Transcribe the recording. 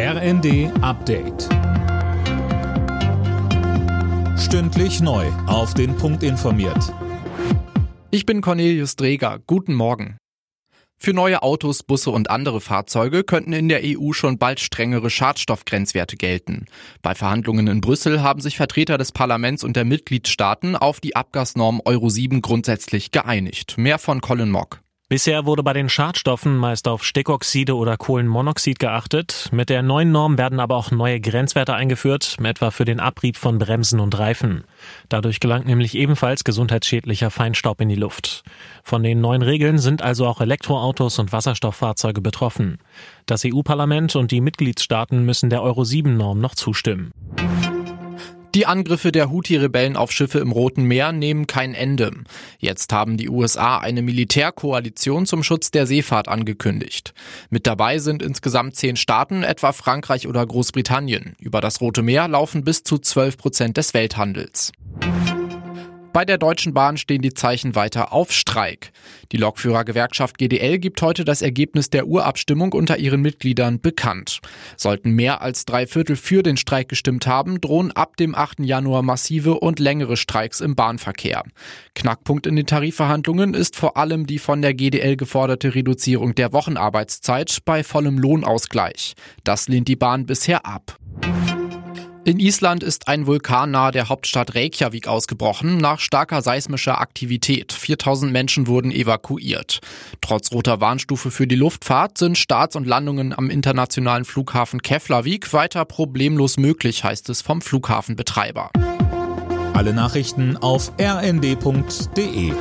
RND Update. Stündlich neu. Auf den Punkt informiert. Ich bin Cornelius Dreger. Guten Morgen. Für neue Autos, Busse und andere Fahrzeuge könnten in der EU schon bald strengere Schadstoffgrenzwerte gelten. Bei Verhandlungen in Brüssel haben sich Vertreter des Parlaments und der Mitgliedstaaten auf die Abgasnorm Euro 7 grundsätzlich geeinigt. Mehr von Colin Mock. Bisher wurde bei den Schadstoffen meist auf Stickoxide oder Kohlenmonoxid geachtet. Mit der neuen Norm werden aber auch neue Grenzwerte eingeführt, etwa für den Abrieb von Bremsen und Reifen. Dadurch gelangt nämlich ebenfalls gesundheitsschädlicher Feinstaub in die Luft. Von den neuen Regeln sind also auch Elektroautos und Wasserstofffahrzeuge betroffen. Das EU-Parlament und die Mitgliedstaaten müssen der Euro 7 Norm noch zustimmen. Die Angriffe der Houthi-Rebellen auf Schiffe im Roten Meer nehmen kein Ende. Jetzt haben die USA eine Militärkoalition zum Schutz der Seefahrt angekündigt. Mit dabei sind insgesamt zehn Staaten, etwa Frankreich oder Großbritannien. Über das Rote Meer laufen bis zu 12 Prozent des Welthandels. Bei der Deutschen Bahn stehen die Zeichen weiter auf Streik. Die Lokführergewerkschaft GDL gibt heute das Ergebnis der Urabstimmung unter ihren Mitgliedern bekannt. Sollten mehr als drei Viertel für den Streik gestimmt haben, drohen ab dem 8. Januar massive und längere Streiks im Bahnverkehr. Knackpunkt in den Tarifverhandlungen ist vor allem die von der GDL geforderte Reduzierung der Wochenarbeitszeit bei vollem Lohnausgleich. Das lehnt die Bahn bisher ab. In Island ist ein Vulkan nahe der Hauptstadt Reykjavik ausgebrochen nach starker seismischer Aktivität. 4000 Menschen wurden evakuiert. Trotz roter Warnstufe für die Luftfahrt sind Starts und Landungen am internationalen Flughafen Keflavik weiter problemlos möglich, heißt es vom Flughafenbetreiber. Alle Nachrichten auf rnd.de